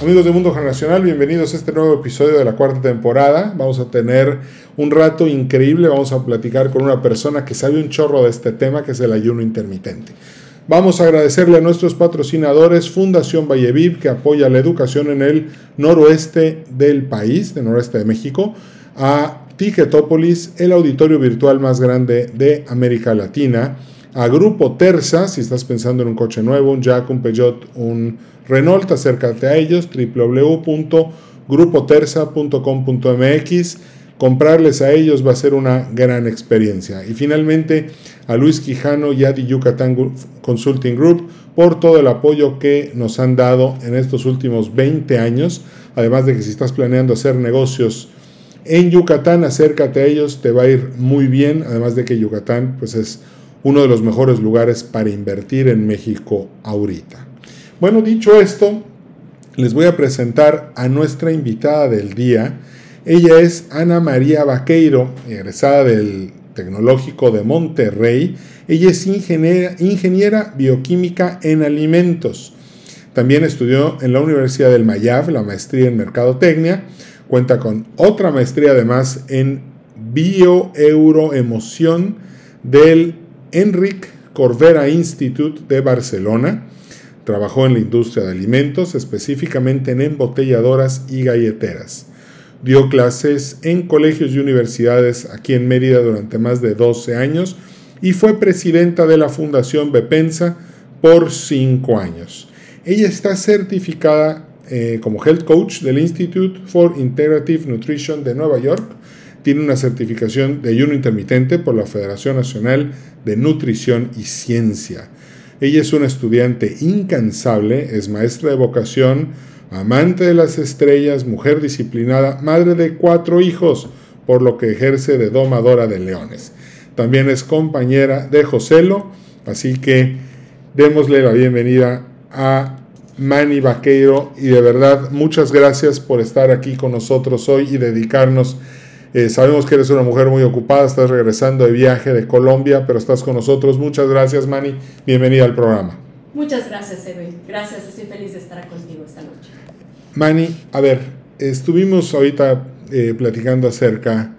Amigos de Mundo Generacional, bienvenidos a este nuevo episodio de la cuarta temporada. Vamos a tener un rato increíble, vamos a platicar con una persona que sabe un chorro de este tema, que es el ayuno intermitente. Vamos a agradecerle a nuestros patrocinadores, Fundación Valleviv, que apoya la educación en el noroeste del país, del noroeste de México, a Ticketopolis, el auditorio virtual más grande de América Latina, a Grupo Terza, si estás pensando en un coche nuevo, un Jack, un Peugeot, un Renault, acércate a ellos, www.grupoterza.com.mx. Comprarles a ellos va a ser una gran experiencia. Y finalmente a Luis Quijano y a The Yucatán Consulting Group por todo el apoyo que nos han dado en estos últimos 20 años. Además de que si estás planeando hacer negocios en Yucatán, acércate a ellos, te va a ir muy bien. Además de que Yucatán pues es uno de los mejores lugares para invertir en México ahorita. Bueno, dicho esto, les voy a presentar a nuestra invitada del día. Ella es Ana María Vaqueiro, egresada del Tecnológico de Monterrey. Ella es ingeniera, ingeniera bioquímica en alimentos. También estudió en la Universidad del Mayab la maestría en Mercadotecnia. Cuenta con otra maestría además en bioeuroemoción del Enric Corvera Institute de Barcelona. Trabajó en la industria de alimentos, específicamente en embotelladoras y galleteras. Dio clases en colegios y universidades aquí en Mérida durante más de 12 años y fue presidenta de la Fundación Bepensa por 5 años. Ella está certificada eh, como Health Coach del Institute for Integrative Nutrition de Nueva York. Tiene una certificación de ayuno intermitente por la Federación Nacional de Nutrición y Ciencia. Ella es una estudiante incansable, es maestra de vocación, amante de las estrellas, mujer disciplinada, madre de cuatro hijos, por lo que ejerce de domadora de leones. También es compañera de Joselo, así que démosle la bienvenida a Manny Vaqueiro y de verdad muchas gracias por estar aquí con nosotros hoy y dedicarnos. Eh, sabemos que eres una mujer muy ocupada, estás regresando de viaje de Colombia, pero estás con nosotros. Muchas gracias, Manny. Bienvenida al programa. Muchas gracias, Edwin. Gracias, estoy feliz de estar contigo esta noche. Manny, a ver, estuvimos ahorita eh, platicando acerca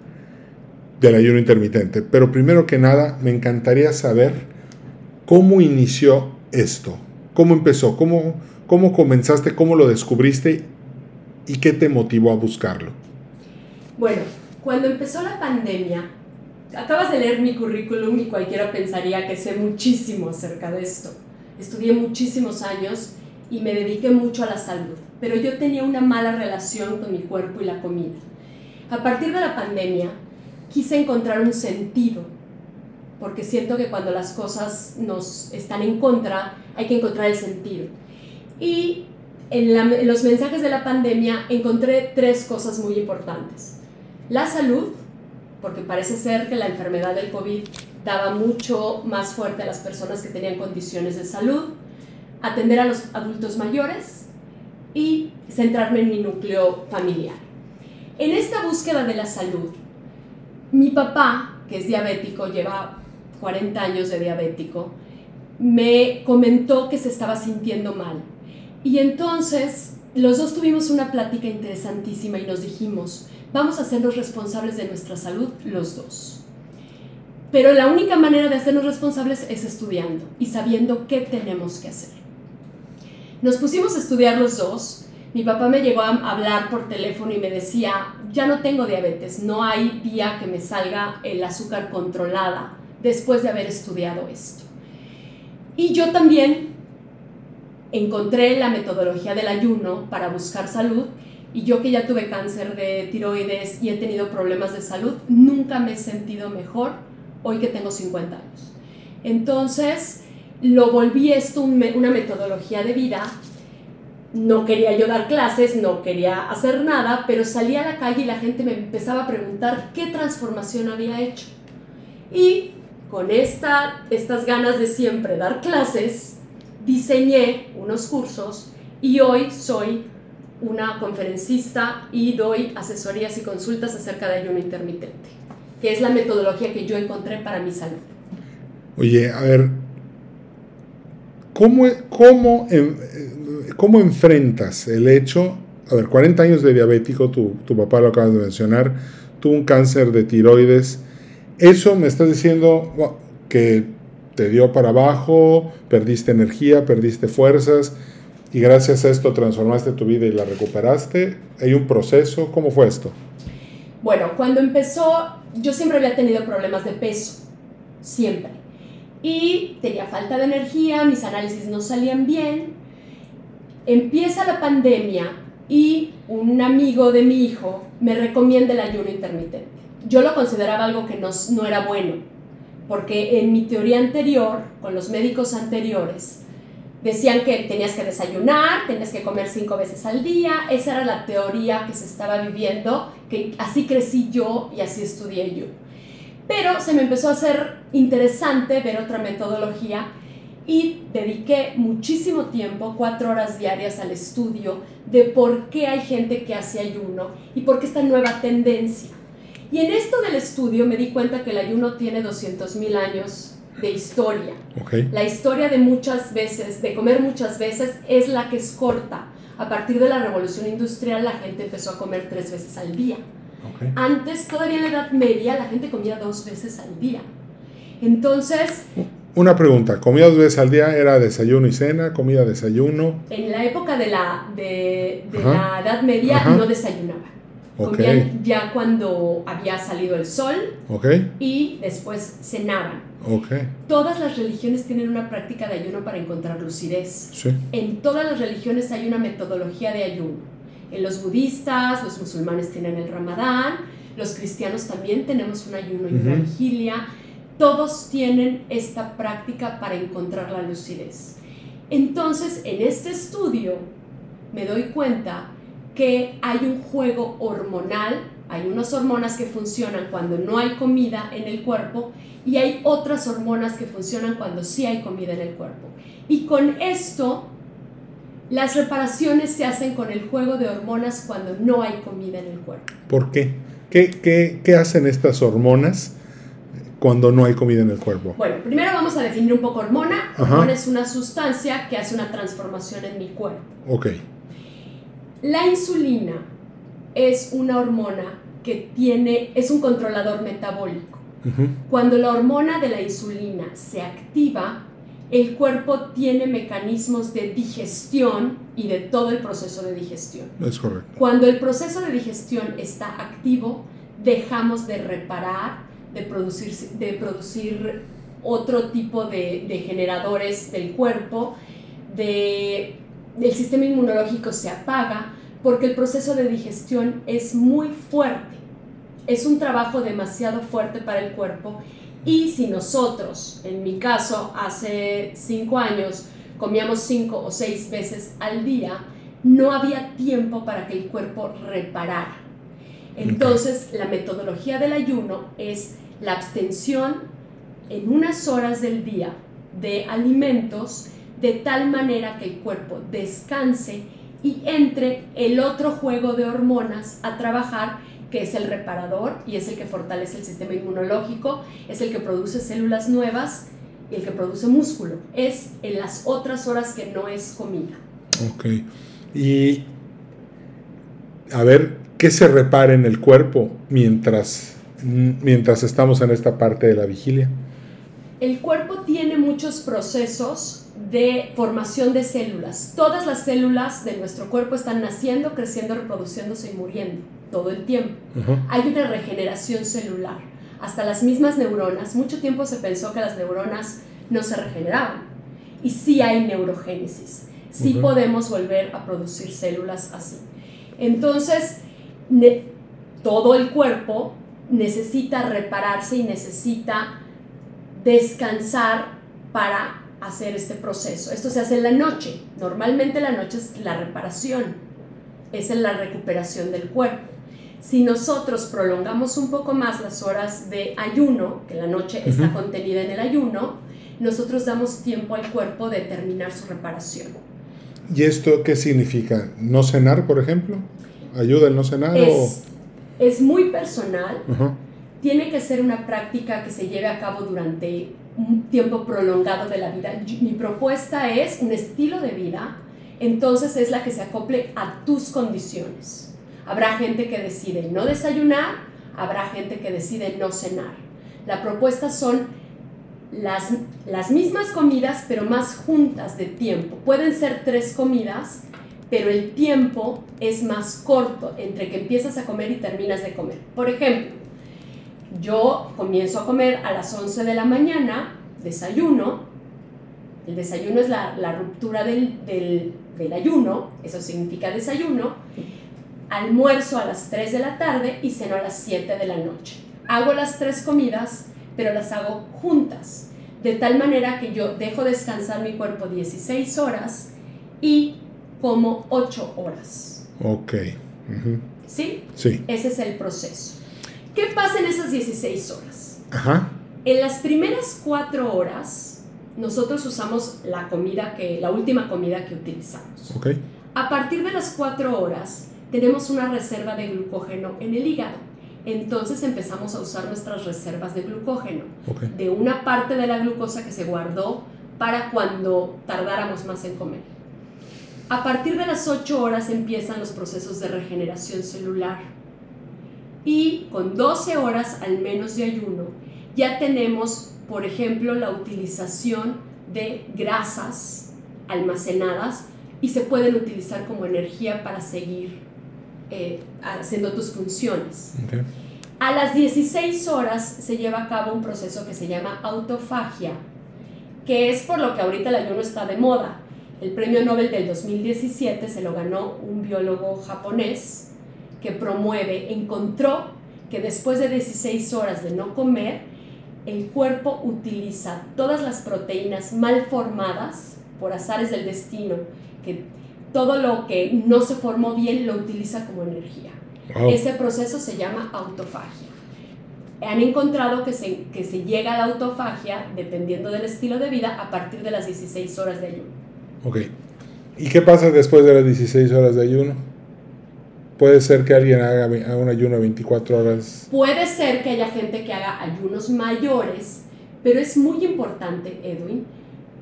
del ayuno intermitente, pero primero que nada me encantaría saber cómo inició esto, cómo empezó, cómo, cómo comenzaste, cómo lo descubriste y qué te motivó a buscarlo. Bueno, cuando empezó la pandemia, acabas de leer mi currículum y cualquiera pensaría que sé muchísimo acerca de esto. Estudié muchísimos años y me dediqué mucho a la salud, pero yo tenía una mala relación con mi cuerpo y la comida. A partir de la pandemia, quise encontrar un sentido, porque siento que cuando las cosas nos están en contra, hay que encontrar el sentido. Y en, en los mensajes de la pandemia encontré tres cosas muy importantes. La salud, porque parece ser que la enfermedad del COVID daba mucho más fuerte a las personas que tenían condiciones de salud, atender a los adultos mayores y centrarme en mi núcleo familiar. En esta búsqueda de la salud, mi papá, que es diabético, lleva 40 años de diabético, me comentó que se estaba sintiendo mal. Y entonces los dos tuvimos una plática interesantísima y nos dijimos, vamos a hacernos responsables de nuestra salud los dos. Pero la única manera de hacernos responsables es estudiando y sabiendo qué tenemos que hacer. Nos pusimos a estudiar los dos. Mi papá me llegó a hablar por teléfono y me decía, ya no tengo diabetes, no hay día que me salga el azúcar controlada después de haber estudiado esto. Y yo también encontré la metodología del ayuno para buscar salud y yo que ya tuve cáncer de tiroides y he tenido problemas de salud, nunca me he sentido mejor hoy que tengo 50 años. Entonces, lo volví esto una metodología de vida no quería yo dar clases, no quería hacer nada, pero salía a la calle y la gente me empezaba a preguntar qué transformación había hecho. Y con esta, estas ganas de siempre dar clases, diseñé unos cursos y hoy soy una conferencista y doy asesorías y consultas acerca de ayuno intermitente, que es la metodología que yo encontré para mi salud. Oye, a ver, ¿cómo, cómo, cómo enfrentas el hecho, a ver, 40 años de diabético, tu, tu papá lo acabas de mencionar, tuvo un cáncer de tiroides, eso me estás diciendo que te dio para abajo, perdiste energía, perdiste fuerzas y gracias a esto transformaste tu vida y la recuperaste. ¿Hay un proceso? ¿Cómo fue esto? Bueno, cuando empezó, yo siempre había tenido problemas de peso, siempre. Y tenía falta de energía, mis análisis no salían bien. Empieza la pandemia y un amigo de mi hijo me recomienda el ayuno intermitente. Yo lo consideraba algo que no, no era bueno, porque en mi teoría anterior, con los médicos anteriores, decían que tenías que desayunar, tenías que comer cinco veces al día, esa era la teoría que se estaba viviendo, que así crecí yo y así estudié yo. Pero se me empezó a hacer interesante ver otra metodología y dediqué muchísimo tiempo, cuatro horas diarias al estudio de por qué hay gente que hace ayuno y por qué esta nueva tendencia. Y en esto del estudio me di cuenta que el ayuno tiene 200.000 años de historia. La historia de muchas veces, de comer muchas veces, es la que es corta. A partir de la revolución industrial la gente empezó a comer tres veces al día. Antes, todavía en la Edad Media, la gente comía dos veces al día. Entonces... Una pregunta, ¿comía dos veces al día? ¿Era desayuno y cena? ¿Comía desayuno? En la época de la, de, la Edad Media no desayunaba. Comían ya cuando había salido el sol y después cenaban. Todas las religiones tienen una práctica de ayuno para encontrar lucidez. En todas las religiones hay una metodología de ayuno. En los budistas, los musulmanes tienen el ramadán, los cristianos también tenemos un ayuno y una vigilia. Todos tienen esta práctica para encontrar la lucidez. Entonces, en este estudio me doy cuenta que hay un juego hormonal, hay unas hormonas que funcionan cuando no hay comida en el cuerpo y hay otras hormonas que funcionan cuando sí hay comida en el cuerpo. Y con esto, las reparaciones se hacen con el juego de hormonas cuando no hay comida en el cuerpo. ¿Por qué? ¿Qué, qué, qué hacen estas hormonas? cuando no hay comida en el cuerpo? Bueno, primero vamos a definir un poco hormona. Hormona es una sustancia que hace una transformación en mi cuerpo. Ok. La insulina es una hormona que tiene, es un controlador metabólico. Cuando la hormona de la insulina se activa, el cuerpo tiene mecanismos de digestión y de todo el proceso de digestión. Es correcto. Cuando el proceso de digestión está activo, dejamos de reparar, de producir, de producir otro tipo de, de generadores del cuerpo, de el sistema inmunológico se apaga porque el proceso de digestión es muy fuerte. Es un trabajo demasiado fuerte para el cuerpo y si nosotros, en mi caso, hace cinco años, comíamos cinco o seis veces al día, no había tiempo para que el cuerpo reparara. Entonces, la metodología del ayuno es la abstención en unas horas del día de alimentos de tal manera que el cuerpo descanse y entre el otro juego de hormonas a trabajar que es el reparador y es el que fortalece el sistema inmunológico, es el que produce células nuevas y el que produce músculo. Es en las otras horas que no es comida. Ok. Y a ver, ¿qué se repara en el cuerpo mientras, mientras estamos en esta parte de la vigilia? El cuerpo tiene muchos procesos de formación de células. Todas las células de nuestro cuerpo están naciendo, creciendo, reproduciéndose y muriendo todo el tiempo. Hay una regeneración celular. Hasta las mismas neuronas, mucho tiempo se pensó que las neuronas no se regeneraban. Y sí hay neurogénesis. Sí podemos volver a producir células así. Entonces, todo el cuerpo necesita repararse y necesita descansar para hacer este proceso. Esto se hace en la noche. Normalmente la noche es la reparación, es en la recuperación del cuerpo. Si nosotros prolongamos un poco más las horas de ayuno, que la noche está contenida en el ayuno, nosotros damos tiempo al cuerpo de terminar su reparación. ¿Y esto qué significa? ¿No cenar, por ejemplo? ¿Ayuda el no cenar? Es, es muy personal. Tiene que ser una práctica que se lleve a cabo durante un tiempo prolongado de la vida. Mi propuesta es un estilo de vida, entonces es la que se acople a tus condiciones. Habrá gente que decide no desayunar, habrá gente que decide no cenar. La propuesta son las, las mismas comidas, pero más juntas de tiempo. Pueden ser tres comidas, pero el tiempo es más corto entre que empiezas a comer y terminas de comer. Por ejemplo, yo comienzo a comer a las 11 de la mañana, desayuno, el desayuno es la, ruptura del, del, ayuno, eso significa desayuno, almuerzo a las 3 de la tarde y ceno a las 7 de la noche. Hago las tres comidas, pero las hago juntas, de tal manera que yo dejo descansar mi cuerpo 16 horas y como 8 horas. Ok. ¿Sí? Sí. Ese es el proceso. ¿Qué pasa en esas 16 horas? Ajá. En las primeras 4 horas, nosotros usamos la comida que, la última comida que utilizamos. Ok. A partir de las 4 horas, tenemos una reserva de glucógeno en el hígado. Entonces empezamos a usar nuestras reservas de glucógeno, de una parte de la glucosa que se guardó para cuando tardáramos más en comer. A partir de las 8 horas empiezan los procesos de regeneración celular y con 12 horas al menos de ayuno ya tenemos, por ejemplo, la utilización de grasas almacenadas y se pueden utilizar como energía para seguir eh, haciendo tus funciones. A las 16 horas se lleva a cabo un proceso que se llama autofagia, que es por lo que ahorita el ayuno está de moda. El premio Nobel del 2017 se lo ganó un biólogo japonés que promueve encontró que después de 16 horas de no comer, el cuerpo utiliza todas las proteínas mal formadas por azares del destino, que todo lo que no se formó bien lo utiliza como energía. Ese proceso se llama autofagia. Han encontrado que se, que se llega a la autofagia, dependiendo del estilo de vida, a partir de las 16 horas de ayuno. Ok. ¿Y qué pasa después de las 16 horas de ayuno? Puede ser que alguien haga un ayuno de 24 horas. Puede ser que haya gente que haga ayunos mayores, pero es muy importante, Edwin,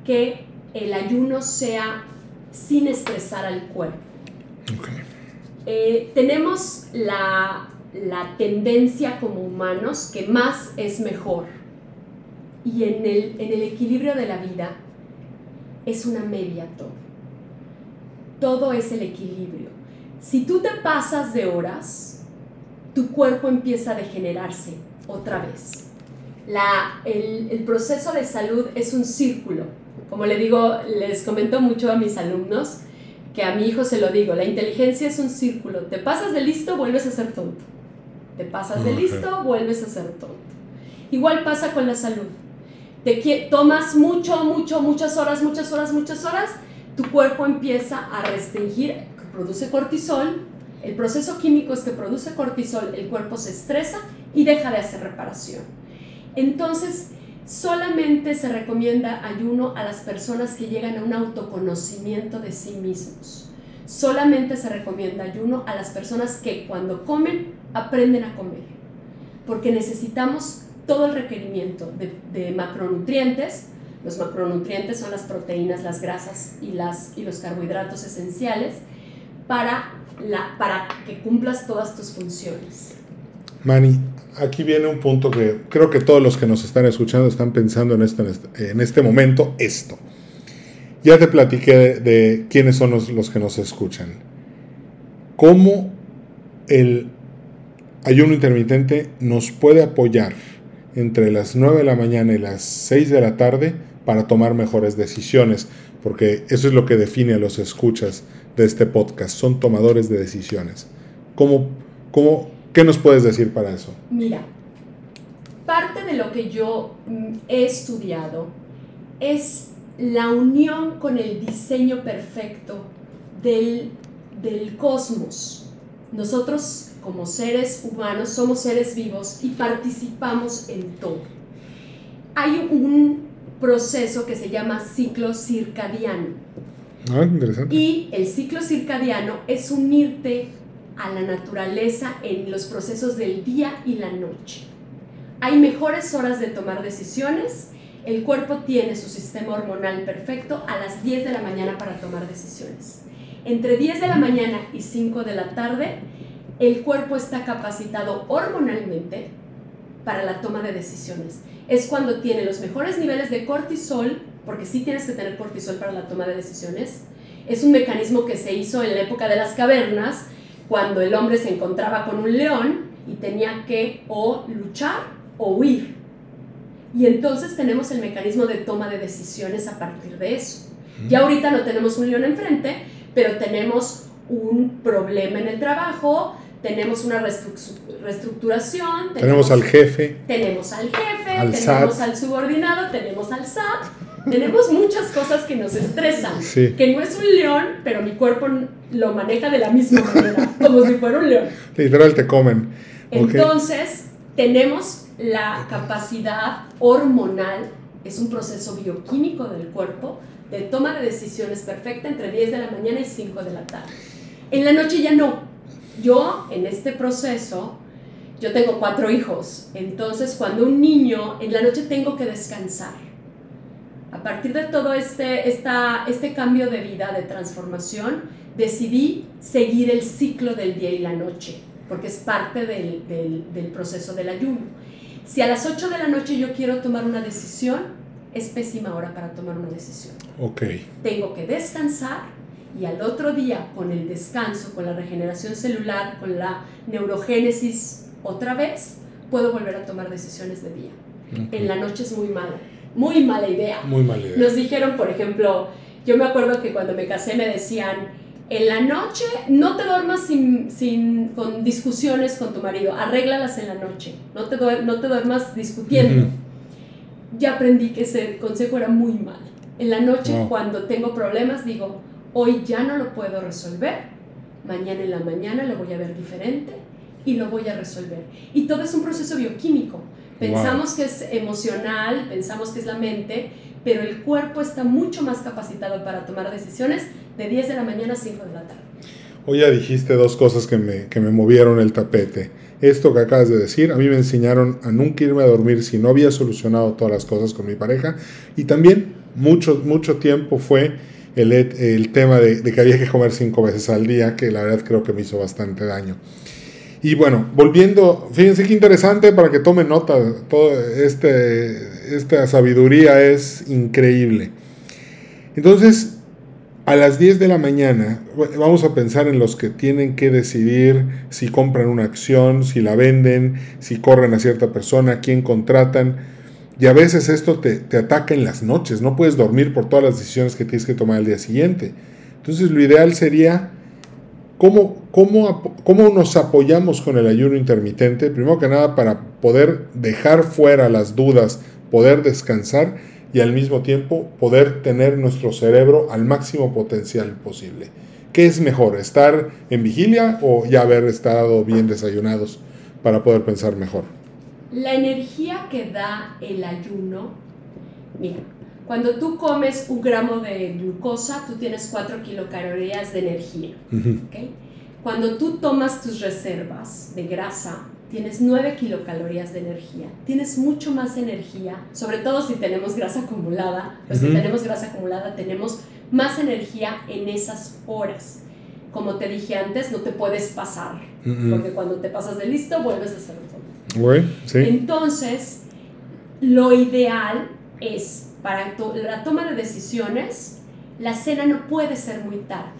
que el ayuno sea sin estresar al cuerpo. Eh, tenemos la, la, tendencia como humanos que más es mejor. Y en el, en el equilibrio de la vida es una media todo. Todo es el equilibrio. Si tú te pasas de horas, tu cuerpo empieza a degenerarse otra vez. La, el, el, proceso de salud es un círculo. Como le digo, les comento mucho a mis alumnos, que a mi hijo se lo digo, la inteligencia es un círculo. Te pasas de listo, vuelves a ser tonto. Te pasas de listo, vuelves a ser tonto. Igual pasa con la salud. Te tomas mucho, mucho, muchas horas, muchas horas, muchas horas, tu cuerpo empieza a restringir produce cortisol, el proceso químico es que produce cortisol, el cuerpo se estresa y deja de hacer reparación. Entonces, solamente se recomienda ayuno a las personas que llegan a un autoconocimiento de sí mismos. Solamente se recomienda ayuno a las personas que cuando comen aprenden a comer, porque necesitamos todo el requerimiento de, macronutrientes. Los macronutrientes son las proteínas, las grasas y, las, y los carbohidratos esenciales para, la, para que cumplas todas tus funciones. Mani, aquí viene un punto que creo que todos los que nos están escuchando están pensando en este, en este momento, esto. Ya te platiqué de, quiénes son los, los, que nos escuchan. ¿Cómo el ayuno intermitente nos puede apoyar entre las 9 de la mañana y las 6 de la tarde para tomar mejores decisiones? Porque eso es lo que define a los escuchas de este podcast, son tomadores de decisiones. ¿Cómo, cómo, ¿Qué nos puedes decir para eso? Mira, parte de lo que yo mm, he estudiado es la unión con el diseño perfecto del, del cosmos. Nosotros como seres humanos somos seres vivos y participamos en todo. Hay un proceso que se llama ciclo circadiano. Ah, interesante. Y el ciclo circadiano es unirte a la naturaleza en los procesos del día y la noche. Hay mejores horas de tomar decisiones. El cuerpo tiene su sistema hormonal perfecto a las 10 de la mañana para tomar decisiones. Entre 10 de la mañana y 5 de la tarde, el cuerpo está capacitado hormonalmente para la toma de decisiones. Es cuando tiene los mejores niveles de cortisol, porque sí tienes que tener cortisol para la toma de decisiones. Es un mecanismo que se hizo en la época de las cavernas, cuando el hombre se encontraba con un león y tenía que o luchar o huir. Y entonces tenemos el mecanismo de toma de decisiones a partir de eso. Ya ahorita no tenemos un león enfrente, pero tenemos un problema en el trabajo, tenemos una reestructuración. Tenemos, al jefe. Tenemos al jefe, tenemos al subordinado, tenemos al SAT. tenemos muchas cosas que nos estresan. Que no es un león, pero mi cuerpo lo maneja de la misma manera, como si fuera un león. Literal te comen. Entonces, tenemos la capacidad hormonal, es un proceso bioquímico del cuerpo, de toma de decisiones perfecta entre 10 de la mañana y 5 de la tarde. En la noche ya no. Yo, en este proceso, yo tengo cuatro hijos, entonces cuando un niño, en la noche tengo que descansar. A partir de todo este, esta, este cambio de vida, de transformación, decidí seguir el ciclo del día y la noche, porque es parte del, del, del proceso del ayuno. Si a las 8 de la noche yo quiero tomar una decisión, es pésima hora para tomar una decisión. Ok. Tengo que descansar y al otro día, con el descanso, con la regeneración celular, con la neurogénesis otra vez, puedo volver a tomar decisiones de día. En la noche es muy mala, muy mala idea. Muy mala idea. Nos dijeron, por ejemplo, yo me acuerdo que cuando me casé me decían, en la noche no te duermas sin, sin, con discusiones con tu marido, arréglalas en la noche, no te, no te duermas discutiendo. Ya aprendí que ese consejo era muy mal. En la noche, cuando tengo problemas, digo, hoy ya no lo puedo resolver, mañana en la mañana lo voy a ver diferente y lo voy a resolver. Y todo es un proceso bioquímico. Pensamos que es emocional, pensamos que es la mente, pero el cuerpo está mucho más capacitado para tomar decisiones de 10 de la mañana a 5 de la tarde. Hoy ya dijiste dos cosas que me, que me movieron el tapete. Esto que acabas de decir, a mí me enseñaron a nunca irme a dormir si no había solucionado todas las cosas con mi pareja. Y también mucho, mucho tiempo fue el, el tema de, de que había que comer cinco veces al día, que la verdad creo que me hizo bastante daño. Y bueno, volviendo, fíjense qué interesante para que tomen nota, toda este, esta sabiduría es increíble. Entonces, a las 10 de la mañana, vamos a pensar en los que tienen que decidir si compran una acción, si la venden, si corren a cierta persona, quién contratan. Y a veces esto te, te ataca en las noches, no puedes dormir por todas las decisiones que tienes que tomar al día siguiente. Entonces lo ideal sería ¿Cómo, cómo, cómo nos apoyamos con el ayuno intermitente? Primero que nada para poder dejar fuera las dudas, poder descansar y al mismo tiempo poder tener nuestro cerebro al máximo potencial posible. ¿Qué es mejor, estar en vigilia o ya haber estado bien desayunados para poder pensar mejor? La energía que da el ayuno, mira, cuando tú comes un gramo de glucosa, tú tienes 4 kilocalorías de energía. Cuando tú tomas tus reservas de grasa, tienes 9 kilocalorías de energía. Tienes mucho más energía, sobre todo si tenemos grasa acumulada. Pues si tenemos grasa acumulada, tenemos más energía en esas horas. Como te dije antes, no te puedes pasar, porque cuando te pasas de listo, vuelves a hacer todo. sí. Entonces, lo ideal es para la toma de decisiones, la cena no puede ser muy tarde.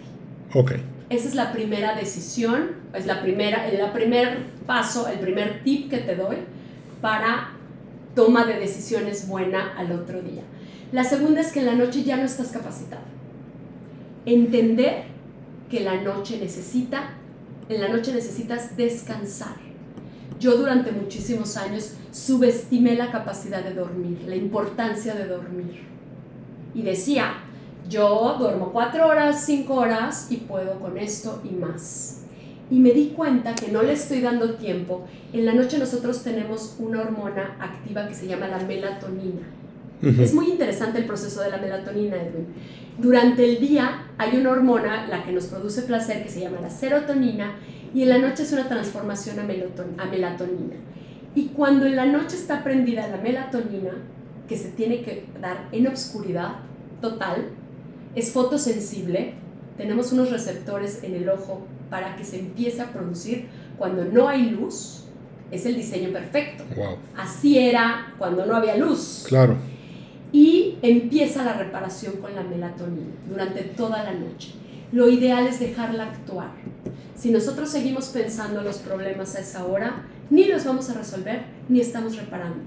Ok. Esa es la primera decisión, es la primera, el primer paso, el primer tip que te doy para toma de decisiones buena al otro día. La segunda es que en la noche ya no estás capacitado. Entender que la noche necesita, en la noche necesitas descansar. Yo durante muchísimos años subestimé la capacidad de dormir, la importancia de dormir. Y decía, yo duermo cuatro horas, cinco horas y puedo con esto y más. Y me di cuenta que no le estoy dando tiempo. En la noche nosotros tenemos una hormona activa que se llama la melatonina. Es muy interesante el proceso de la melatonina, Edwin. Durante el día hay una hormona, la que nos produce placer, que se llama la serotonina, y en la noche es una transformación a, a melatonina. Y cuando en la noche está prendida la melatonina, que se tiene que dar en obscuridad total, es fotosensible, tenemos unos receptores en el ojo para que se empiece a producir cuando no hay luz, es el diseño perfecto. Así era cuando no había luz. Claro. Y empieza la reparación con la melatonina durante toda la noche. Lo ideal es dejarla actuar. Si nosotros seguimos pensando los problemas a esa hora, ni los vamos a resolver, ni estamos reparando.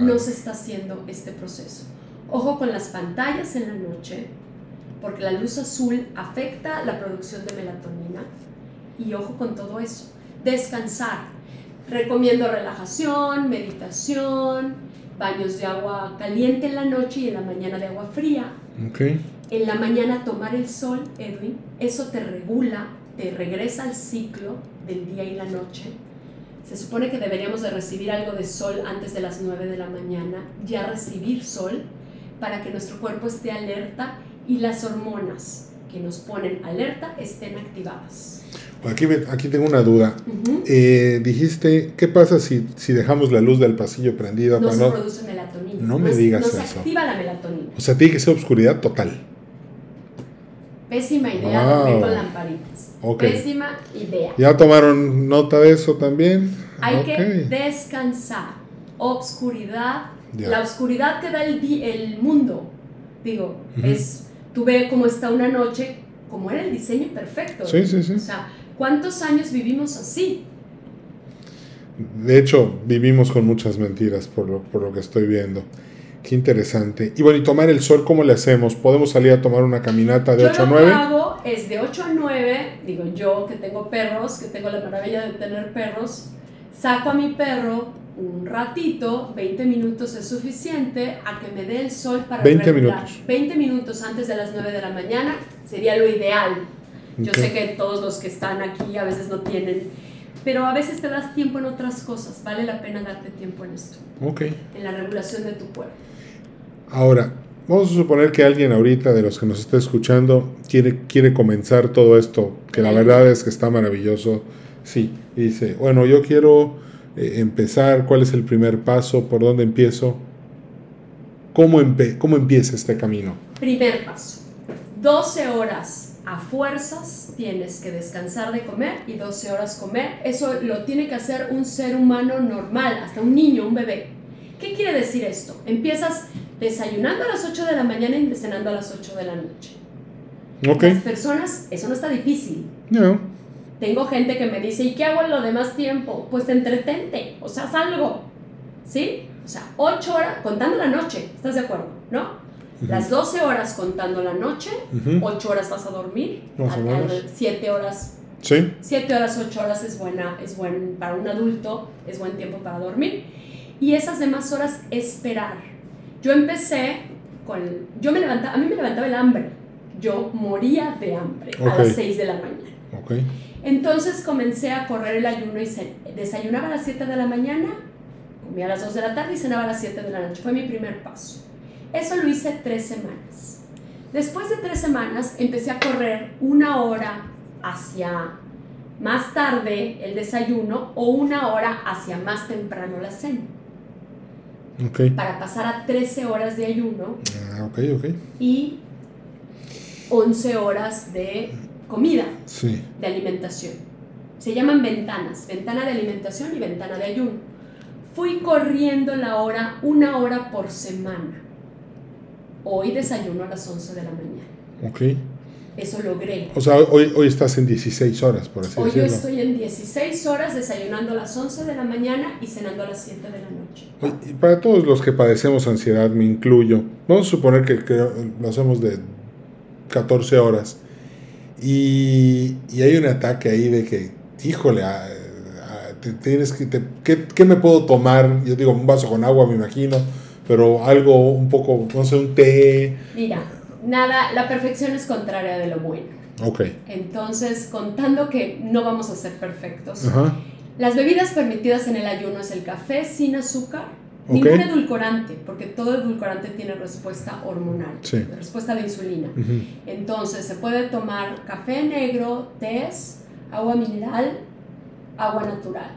No se está haciendo este proceso. Ojo con las pantallas en la noche, porque la luz azul afecta la producción de melatonina. Y ojo con todo eso. Descansar. Recomiendo relajación, meditación, baños de agua caliente en la noche y en la mañana de agua fría. En la mañana tomar el sol, Edwin, eso te regula, te regresa al ciclo del día y la noche. Se supone que deberíamos de recibir algo de sol antes de las 9 de la mañana, ya recibir sol para que nuestro cuerpo esté alerta y las hormonas que nos ponen alerta estén activadas. Aquí, aquí tengo una duda. Eh, dijiste, ¿qué pasa si, si dejamos la luz del pasillo prendida? No se produce melatonina. No me digas eso. No se activa la melatonina. O sea, tiene que ser oscuridad total. Pésima idea dormir con lamparitas. Pésima idea. ¿Ya tomaron nota de eso también? Hay que descansar. Obscuridad. La oscuridad que da el, el mundo. Digo, es, tú ves cómo está una noche, como era el diseño perfecto. Sí, sí, sí. O sea, ¿cuántos años vivimos así? De hecho, vivimos con muchas mentiras por lo, por lo que estoy viendo. Qué interesante. Y bueno, ¿y tomar el sol cómo le hacemos? ¿Podemos salir a tomar una caminata de 8 a 9? Yo lo que hago es de 8 a 9, digo yo que tengo perros, que tengo la maravilla de tener perros, saco a mi perro un ratito, 20 minutos es suficiente, a que me dé el sol para 20 minutos. 20 minutos antes de las 9 de la mañana sería lo ideal. Yo sé que todos los que están aquí a veces no tienen pero a veces te das tiempo en otras cosas. Vale la pena darte tiempo en esto. Ok. En la regulación de tu cuerpo. Ahora, vamos a suponer que alguien ahorita de los que nos está escuchando quiere, quiere comenzar todo esto, que la verdad es que está maravilloso. Sí, y dice, bueno, yo quiero eh, empezar, ¿cuál es el primer paso? ¿Por dónde empiezo? ¿Cómo, ¿Cómo empieza este camino? Primer paso, 12 horas a fuerzas tienes que descansar de comer y 12 horas comer. Eso lo tiene que hacer un ser humano normal, hasta un niño, un bebé. ¿Qué quiere decir esto? Empiezas desayunando a las 8 de la mañana y cenando a las 8 de la noche. Okay. Las personas, eso no está difícil. No. Tengo gente que me dice, ¿y qué hago en lo demás tiempo? Pues entretente, o sea, salgo. ¿Sí? O sea, 8 horas, contando la noche, ¿estás de acuerdo? ¿No? Las 12 horas contando la noche, 8 horas vas a dormir, 7 horas. Sí. 7 horas, 8 horas es buena, es buen para un adulto, es buen tiempo para dormir. Y esas demás horas esperar yo empecé con, yo me levantaba, a mí me levantaba el hambre, yo moría de hambre a las 6 de la mañana. Okay. Entonces comencé a correr el ayuno y desayunaba a las 7 de la mañana, comía a las 2 de la tarde y cenaba a las 7 de la noche. Fue mi primer paso. Eso lo hice tres semanas. Después de tres semanas empecé a correr una hora hacia más tarde el desayuno o una hora hacia más temprano la cena para pasar a 13 horas de ayuno ah, y 11 horas de comida, sí. de alimentación. Se llaman ventanas, ventana de alimentación y ventana de ayuno. Fui corriendo la hora, una hora por semana. Hoy desayuno a las 11 de la mañana. Ok. Eso logré. O sea, hoy, hoy estás en 16 horas, por así decirlo. Hoy yo estoy en 16 horas desayunando a las 11 de la mañana y cenando a las 7 de la noche. y para todos los que padecemos ansiedad, me incluyo, vamos a suponer que, lo hacemos de 14 horas y, y, hay un ataque ahí de que, híjole, tienes que, ¿qué, ¿qué me puedo tomar? Yo digo, un vaso con agua, me imagino, pero algo un poco, no sé, un té. Mira, nada, la perfección es contraria de lo bueno. Ok. Entonces, contando que no vamos a ser perfectos, Ajá. las bebidas permitidas en el ayuno es el café sin azúcar, Ok. ningún edulcorante, porque todo edulcorante tiene respuesta hormonal, Sí. respuesta de insulina. Entonces, se puede tomar café negro, tés, agua mineral, agua natural.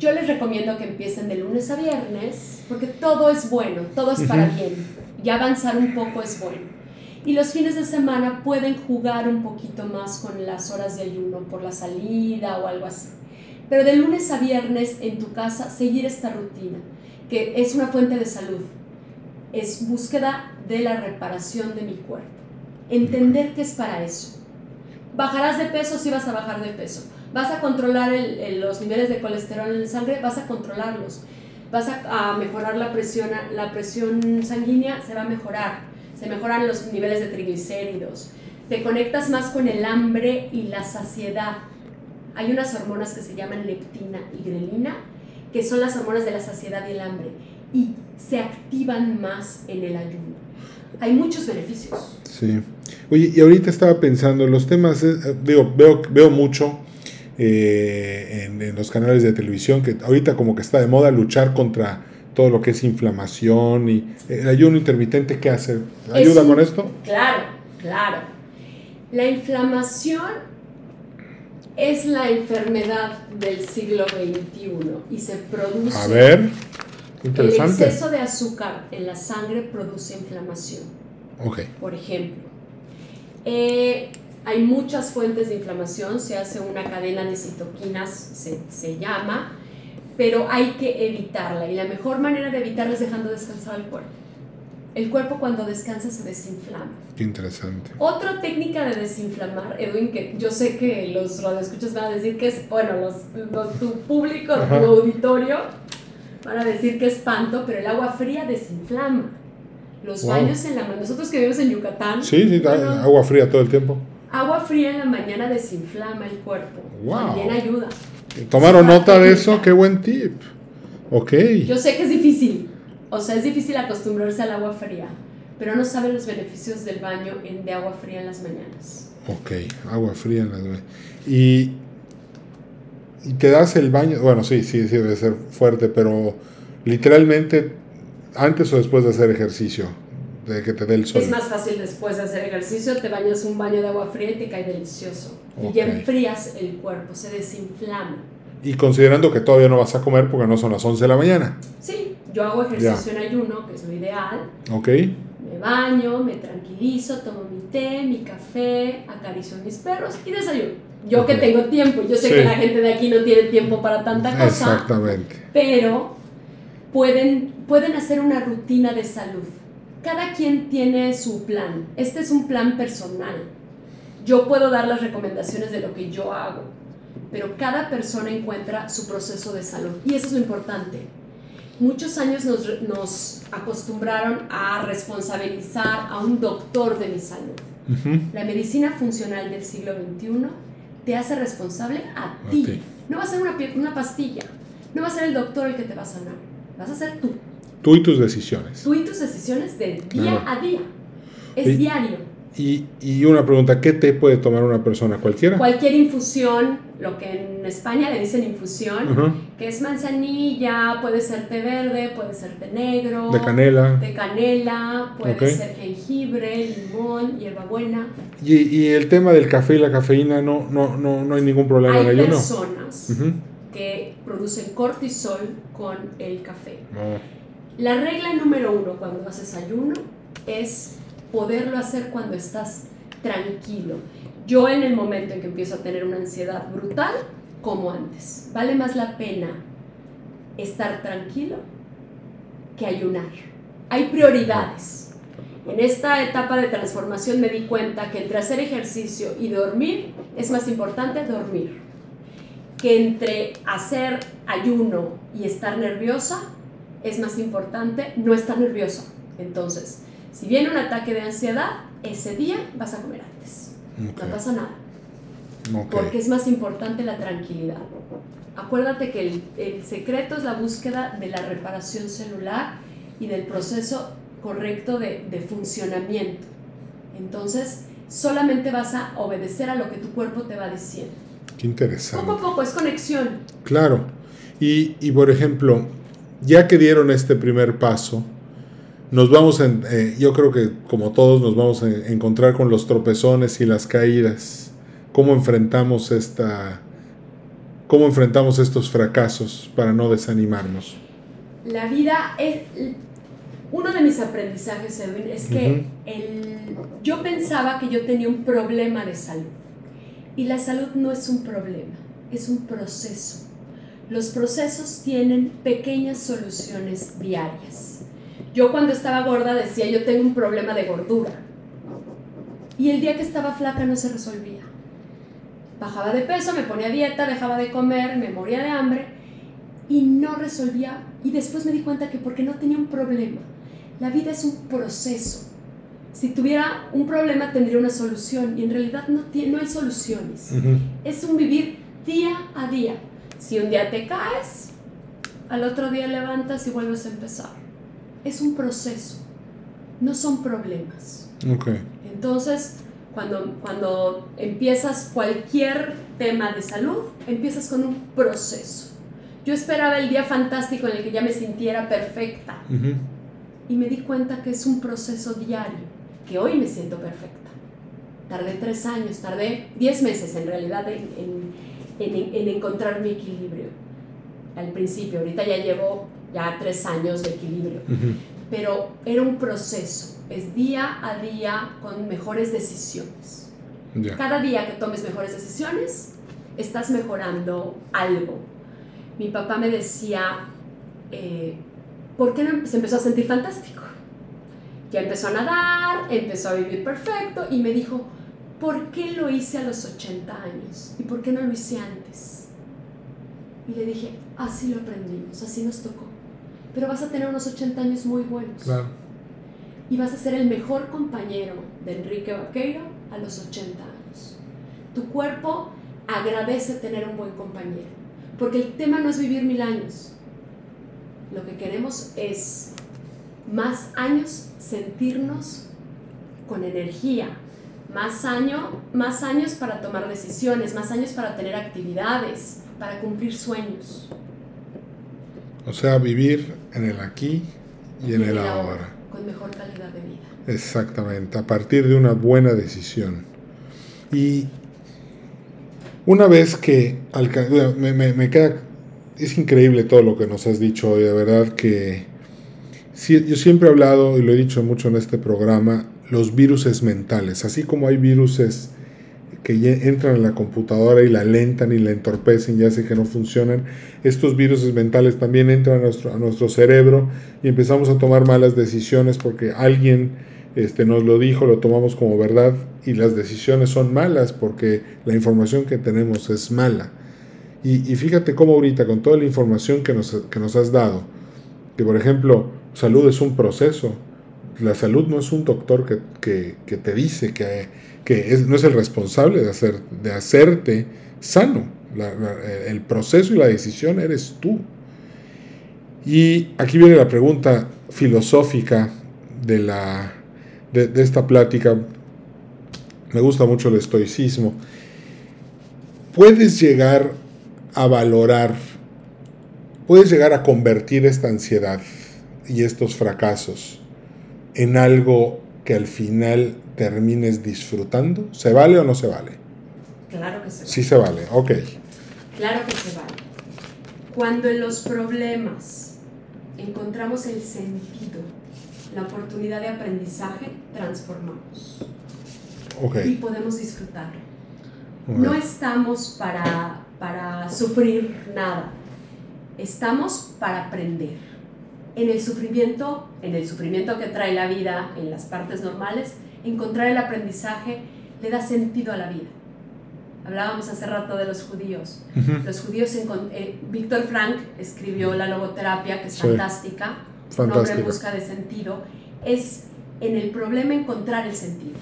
Yo les recomiendo que empiecen de lunes a viernes, porque todo es bueno, todo es para bien. Y avanzar un poco es bueno. Y los fines de semana pueden jugar un poquito más con las horas de ayuno por la salida o algo así. Pero de lunes a viernes en tu casa, seguir esta rutina, que es una fuente de salud. Es búsqueda de la reparación de mi cuerpo. Entender que es para eso. Bajarás de peso si vas a bajar de peso. Vas a controlar los niveles de colesterol en la sangre, vas a controlarlos. Vas a, a mejorar la presión, la presión sanguínea, se va a mejorar. Se mejoran los niveles de triglicéridos. Te conectas más con el hambre y la saciedad. Hay unas hormonas que se llaman leptina y grelina, que son las hormonas de la saciedad y el hambre, y se activan más en el ayuno. Hay muchos beneficios. Sí. Oye, y ahorita estaba pensando, los temas, eh, digo, veo, veo mucho eh, en, en los canales de televisión que ahorita como que está de moda luchar contra todo lo que es inflamación y el ayuno intermitente, ¿qué hace? ¿Ayuda Es con esto? Claro, claro. La inflamación es la enfermedad del siglo XXI y se produce... A ver, El interesante. exceso de azúcar en la sangre produce inflamación. Ok, Por ejemplo, eh, hay muchas fuentes de inflamación, se hace una cadena de citoquinas, se, se llama, pero hay que evitarla y la mejor manera de evitarla es dejando descansar al cuerpo. El cuerpo cuando descansa se desinflama. qué interesante. Otra técnica de desinflamar, Edwin, que yo sé que los radioescuchas van a decir que es, bueno, los, los- tu público, Ajá. tu auditorio, van a decir que es espanto, pero el agua fría desinflama. Los Wow. baños en la mañana, nosotros que vivimos en Yucatán, Sí, sí, bueno, agua fría todo el tiempo. agua fría en la mañana desinflama el cuerpo, Wow. también ayuda. ¿Tomaron nota de eso? Qué buen tip. Ok. Yo sé que es difícil, o sea, es difícil acostumbrarse al agua fría, pero no saben los beneficios del baño en, de agua fría en las mañanas. Ok, agua fría en las y y te das el baño, bueno, sí, sí, sí debe ser fuerte, pero literalmente antes o después de hacer ejercicio, de que te dé el sol. Es más fácil después de hacer ejercicio, te bañas un baño de agua fría y te cae delicioso. Y Ok. ya enfrías el cuerpo, se desinflama. Y considerando que todavía no vas a comer porque no son las 11 de la mañana. Sí, yo hago ejercicio en ayuno, que es lo ideal. Ok, Me baño, me tranquilizo, tomo mi té, mi café, acaricio a mis perros y desayuno. Yo Ok. que tengo tiempo, yo sé Sí. que la gente de aquí no tiene tiempo para tanta cosa, exactamente. pero pueden, pueden hacer una rutina de salud. Cada quien tiene su plan. Este es un plan personal. Yo puedo dar las recomendaciones de lo que yo hago, pero cada persona encuentra su proceso de salud y eso es lo importante. Muchos años nos, nos acostumbraron a responsabilizar a un doctor de mi salud. Ujú. La medicina funcional del siglo XXI te hace responsable a ti. ti. No va a ser una, una pastilla, no va a ser el doctor el que te va a sanar, vas a ser tú. Tú y tus decisiones. Tú y tus decisiones de día Claro. a día. Es Y- diario. Y, y una pregunta, ¿qué té puede tomar una persona cualquiera? Cualquier infusión, lo que en España le dicen infusión, Ajá. que es manzanilla, puede ser té verde, puede ser té negro, De canela. de canela, puede Ok. ser jengibre, limón, hierbabuena. Y, y el tema del café y la cafeína, no, no, no, no hay ningún problema en Hay el ayuno. personas Ujú. que producen cortisol con el café. No. La regla número uno cuando haces ayuno es poderlo hacer cuando estás tranquilo. Yo en el momento en que empiezo a tener una ansiedad brutal, como antes. Vale más la pena estar tranquilo que ayunar. Hay prioridades. En esta etapa de transformación me di cuenta que entre hacer ejercicio y dormir es más importante dormir. Que entre hacer ayuno y estar nerviosa es más importante no estar nerviosa. Entonces, si viene un ataque de ansiedad, ese día vas a comer antes. No pasa nada, porque es más importante la tranquilidad. Acuérdate que el, el secreto es la búsqueda de la reparación celular y del proceso correcto de, de funcionamiento. Entonces, solamente vas a obedecer a lo que tu cuerpo te va diciendo. Qué interesante. Poco a poco, es conexión. Claro. Y, y por ejemplo, ya que dieron este primer paso, nos vamos a, eh, yo creo que como todos nos vamos a encontrar con los tropezones y las caídas. ¿Cómo enfrentamos esta, cómo enfrentamos estos fracasos para no desanimarnos? La vida es uno de mis aprendizajes, Edwin, es que el, yo pensaba que yo tenía un problema de salud. Y la salud no es un problema, es un proceso. Los procesos tienen pequeñas soluciones diarias. Yo cuando estaba gorda decía, yo tengo un problema de gordura. Y el día que estaba flaca no se resolvía. Bajaba de peso, me ponía dieta, dejaba de comer, me moría de hambre y no resolvía. Y después me di cuenta que porque no tenía un problema. La vida es un proceso. Si tuviera un problema tendría una solución y en realidad no, tiene, no hay soluciones. Es un vivir día a día. Si un día te caes, al otro día levantas y vuelves a empezar. Es un proceso, no son problemas. Okay. Entonces, cuando, cuando empiezas cualquier tema de salud, empiezas con un proceso. Yo esperaba el día fantástico en el que ya me sintiera perfecta. Y me di cuenta que es un proceso diario, que hoy me siento perfecta. Tardé tres años, tardé diez meses en realidad en, en, en, encontrar mi equilibrio. Al principio, ahorita ya llevo ya tres años de equilibrio. Pero era un proceso, es día a día con mejores decisiones. Cada día que tomes mejores decisiones, estás mejorando algo. Mi papá me decía, eh, ¿por qué no se empezó a sentir fantástico? Ya empezó a nadar, empezó a vivir perfecto y me dijo, ¿por qué lo hice a los 80 años? ¿Y por qué no lo hice antes? Y le dije, así lo aprendimos, así nos tocó. Pero vas a tener unos 80 años muy buenos. Claro. Y vas a ser el mejor compañero de Enrique Vaqueiro a los 80 años. Tu cuerpo agradece tener un buen compañero. Porque el tema no es vivir mil años. Lo que queremos es más años sentirnos con energía, más, año, más años para tomar decisiones, más años para tener actividades, para cumplir sueños. O sea, vivir en el aquí y, en, el, ahora. Con mejor calidad de vida. Exactamente, a partir de una buena decisión. Y una vez que me, me, me, queda, es increíble todo lo que nos has dicho hoy, de verdad que yo siempre he hablado y lo he dicho mucho en este programa los virus mentales, así como hay virus que entran en la computadora y la alentan y la entorpecen y hacen que no funcionan, estos virus mentales también entran a nuestro, a nuestro cerebro y empezamos a tomar malas decisiones porque alguien este, nos lo dijo, lo tomamos como verdad y las decisiones son malas porque la información que tenemos es mala. Y, y fíjate cómo ahorita con toda la información que nos, que nos has dado, que por ejemplo, salud es un proceso, la salud no es un doctor que, te dice que, que no es el responsable de, hacer, de hacerte sano. el proceso y la decisión eres tú. Y aquí viene la pregunta filosófica de, la, de, de esta plática. Me gusta mucho el estoicismo. Puedes llegar a valorar, puedes llegar a convertir esta ansiedad y estos fracasos en algo que al final termines disfrutando? ¿Se vale o no se vale? Claro que se vale. Sí se vale, ok. Claro que se vale. Cuando en los problemas encontramos el sentido, la oportunidad de aprendizaje, transformamos. Okay. Y podemos disfrutarlo. No estamos para, para sufrir nada, estamos para aprender en el sufrimiento, en el sufrimiento que trae la vida en las partes normales, encontrar el aprendizaje le da sentido a la vida. Hablábamos hace rato de los judíos. Los judíos, eh, Víctor Frank escribió La logoterapia, que es fantástica, un hombre en busca de sentido. Es en el problema encontrar el sentido.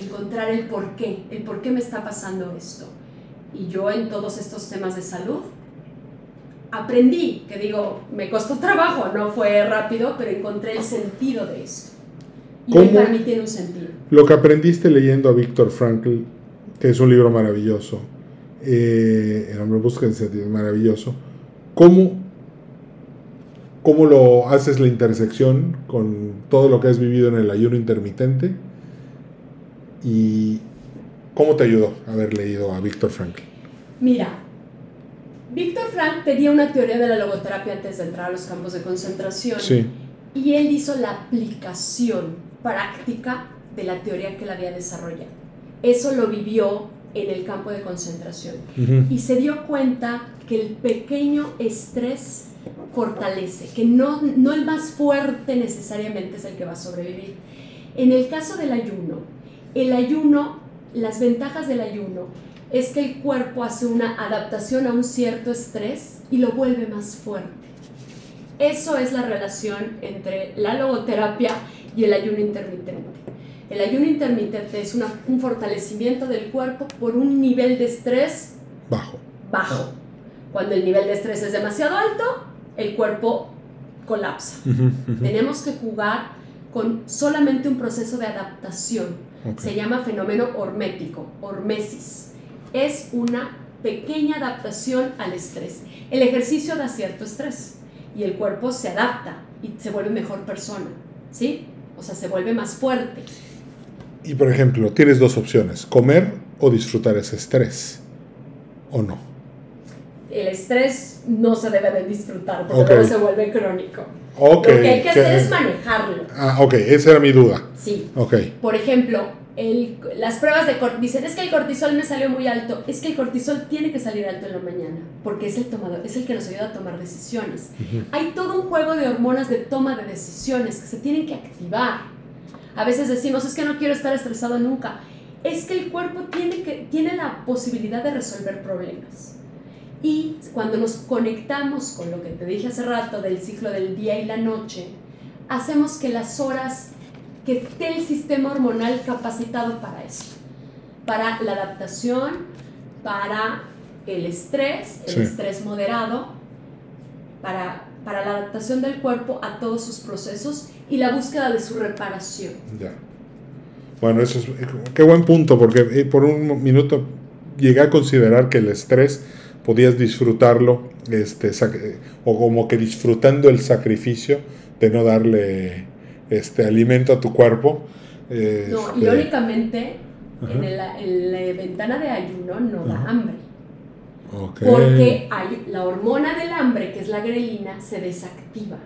Encontrar el por qué, el por qué me está pasando esto. Y yo en todos estos temas de salud aprendí, que digo, me costó trabajo, no fue rápido, pero encontré el sentido de esto. Y ¿Cómo? para mí tiene un sentido. Lo que aprendiste leyendo a Víctor Frankl, que es un libro maravilloso, eh, El hombre busca el sentido, maravilloso. ¿Cómo, ¿Cómo lo haces la intersección con todo lo que has vivido en el ayuno intermitente? ¿Y cómo te ayudó haber leído a Víctor Frankl? Mira, Víctor Frank tenía una teoría de la logoterapia antes de entrar a los campos de concentración. Sí, Y él hizo la aplicación práctica de la teoría que él había desarrollado. Eso lo vivió en el campo de concentración. Y se dio cuenta que el pequeño estrés fortalece, que no, no el más fuerte necesariamente es el que va a sobrevivir. En el caso del ayuno, el ayuno, las ventajas del ayuno es que el cuerpo hace una adaptación a un cierto estrés y lo vuelve más fuerte. Eso es la relación entre la logoterapia y el ayuno intermitente. El ayuno intermitente es una- un fortalecimiento del cuerpo por un nivel de estrés bajo. bajo. Cuando el nivel de estrés es demasiado alto, el cuerpo colapsa. Tenemos que jugar con solamente un proceso de adaptación. Se llama fenómeno hormético, hormesis. Es una pequeña adaptación al estrés. El ejercicio da cierto estrés y el cuerpo se adapta y se vuelve mejor persona, ¿sí? O sea, se vuelve más fuerte. Y por ejemplo, tienes dos opciones, comer o disfrutar ese estrés, ¿o no? El estrés no se debe de disfrutar porque Ok. luego se vuelve crónico. Lo que hay que hacer es manejarlo. Ah, ok, esa era mi duda. Sí. Ok. Por ejemplo, el- las pruebas de cortisol, dicen, es que el cortisol me salió muy alto. Es que el cortisol tiene que salir alto en la mañana, porque es el tomador, es el que nos ayuda a tomar decisiones. Ujú. Hay todo un juego de hormonas de toma de decisiones que se tienen que activar. A veces decimos, es que no quiero estar estresado nunca. Es que el cuerpo tiene, que, tiene la posibilidad de resolver problemas. Y cuando nos conectamos con lo que te dije hace rato del ciclo del día y la noche, hacemos que las horas, que esté el sistema hormonal capacitado para eso, para la adaptación, para el estrés, el Sí. estrés moderado, para, para la adaptación del cuerpo a todos sus procesos y la búsqueda de su reparación. Ya. Bueno, eso es. Qué buen punto, porque eh, por un minuto llegué a considerar que el estrés podías disfrutarlo, este, eh, o como que disfrutando el sacrificio de no darle este alimento a tu cuerpo. No, este, irónicamente, Ajá. en, el- en la ventana de ayuno no da hambre. ok. Porque hay, la hormona del hambre, que es la grelina, se desactiva.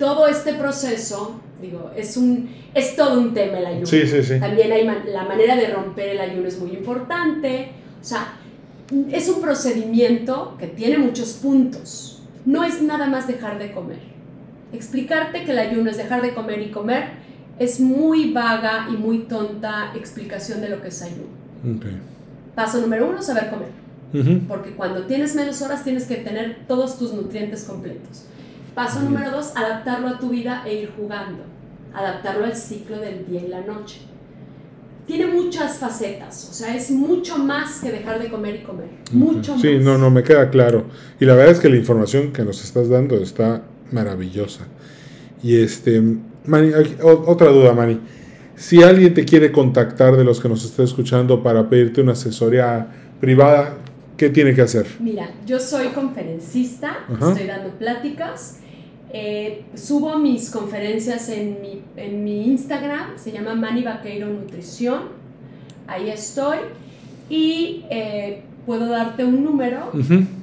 Todo este proceso, digo, es, un, es todo un tema el ayuno. Sí, sí, sí. También hay man- la manera de romper el ayuno es muy importante. O sea, es un procedimiento que tiene muchos puntos. No es nada más dejar de comer. Explicarte que el ayuno es dejar de comer y comer es muy vaga y muy tonta explicación de lo que es ayuno. Paso número uno, saber comer. Porque cuando tienes menos horas tienes que tener todos tus nutrientes completos. Paso número dos, adaptarlo a tu vida e ir jugando. Adaptarlo al ciclo del día y la noche. Tiene muchas facetas, o sea, es mucho más que dejar de comer y comer. Mucho Sí, más. no, no, me queda claro. Y la verdad es que la información que nos estás dando está maravillosa. Y este, Mani, otra duda, Mani. Si alguien te quiere contactar de los que nos está escuchando para pedirte una asesoría privada, ¿qué tiene que hacer? Mira, yo soy conferencista, Ajá. estoy dando pláticas, eh, subo mis conferencias en mi, en mi Instagram, se llama Mani Vaqueiro Nutrición, ahí estoy, y eh, puedo darte un número,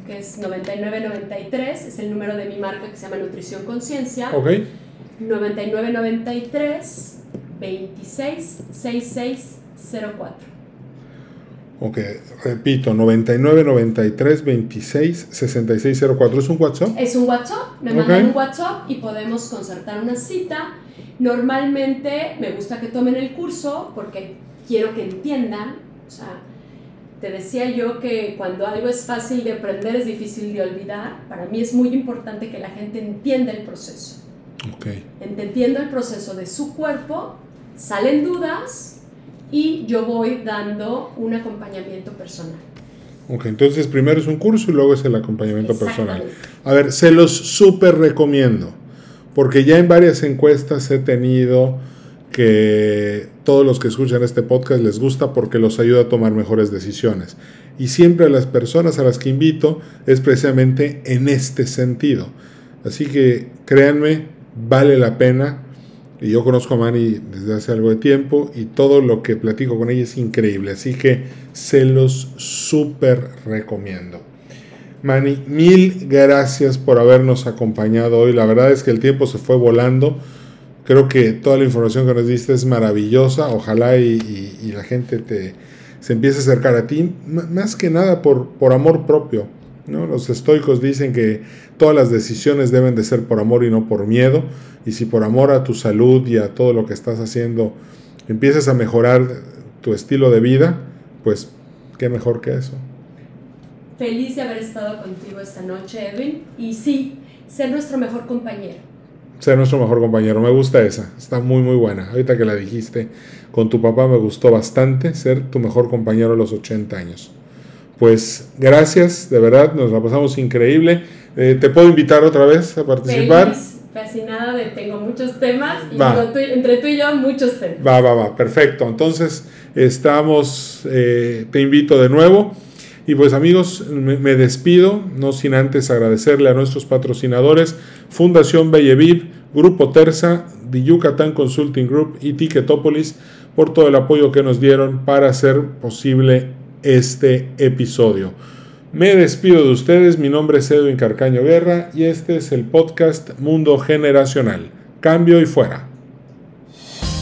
que es 9993, es el número de mi marca que se llama Nutrición Conciencia, Ok. 9993 26 6604. Ok, repito, 99 93 26 66 04. ¿Es un WhatsApp? Es un WhatsApp, me mandan un WhatsApp y podemos concertar una cita. Normalmente me gusta que tomen el curso porque quiero que entiendan. O sea, te decía yo que cuando algo es fácil de aprender es difícil de olvidar. Para mí es muy importante que la gente entienda el proceso. Ok. Entendiendo el proceso de su cuerpo, salen dudas y yo voy dando un acompañamiento personal. Ok, entonces primero es un curso y luego es el acompañamiento personal. A ver, se los súper recomiendo, porque ya en varias encuestas he tenido que todos los que escuchan este podcast les gusta porque los ayuda a tomar mejores decisiones. Y siempre a las personas a las que invito es precisamente en este sentido. Así que créanme, vale la pena. Y yo conozco a Mani desde hace algo de tiempo y todo lo que platico con ella es increíble. Así que se los súper recomiendo. Mani, mil gracias por habernos acompañado hoy. La verdad es que el tiempo se fue volando. Creo que toda la información que nos diste es maravillosa. Ojalá y, la gente te, se empiece a acercar a ti, más que nada por, por amor propio. ¿no? Los estoicos dicen que todas las decisiones deben de ser por amor y no por miedo. Y si por amor a tu salud y a todo lo que estás haciendo empiezas a mejorar tu estilo de vida, pues qué mejor que eso. Feliz de haber estado contigo esta noche, Edwin. Y sí, ser nuestro mejor compañero ser nuestro mejor compañero. Me gusta esa, está muy muy buena. Ahorita que la dijiste con tu papá me gustó bastante ser tu mejor compañero a los 80 años. Pues gracias, de verdad, nos la pasamos increíble. Eh, ¿Te puedo invitar otra vez a participar? Feliz, fascinada de tengo muchos temas y entre tú y yo muchos temas. Va, va, va, perfecto. Entonces, estamos, eh, te invito de nuevo. Y pues amigos, me, despido, no sin antes agradecerle a nuestros patrocinadores, Fundación Belleviv, Grupo Terza, The Yucatán Consulting Group y Ticketopolis por todo el apoyo que nos dieron para hacer posible este episodio. Me despido de ustedes, mi nombre es Edwin Carcaño Guerra y este es el podcast Mundo Generacional. Cambio y fuera.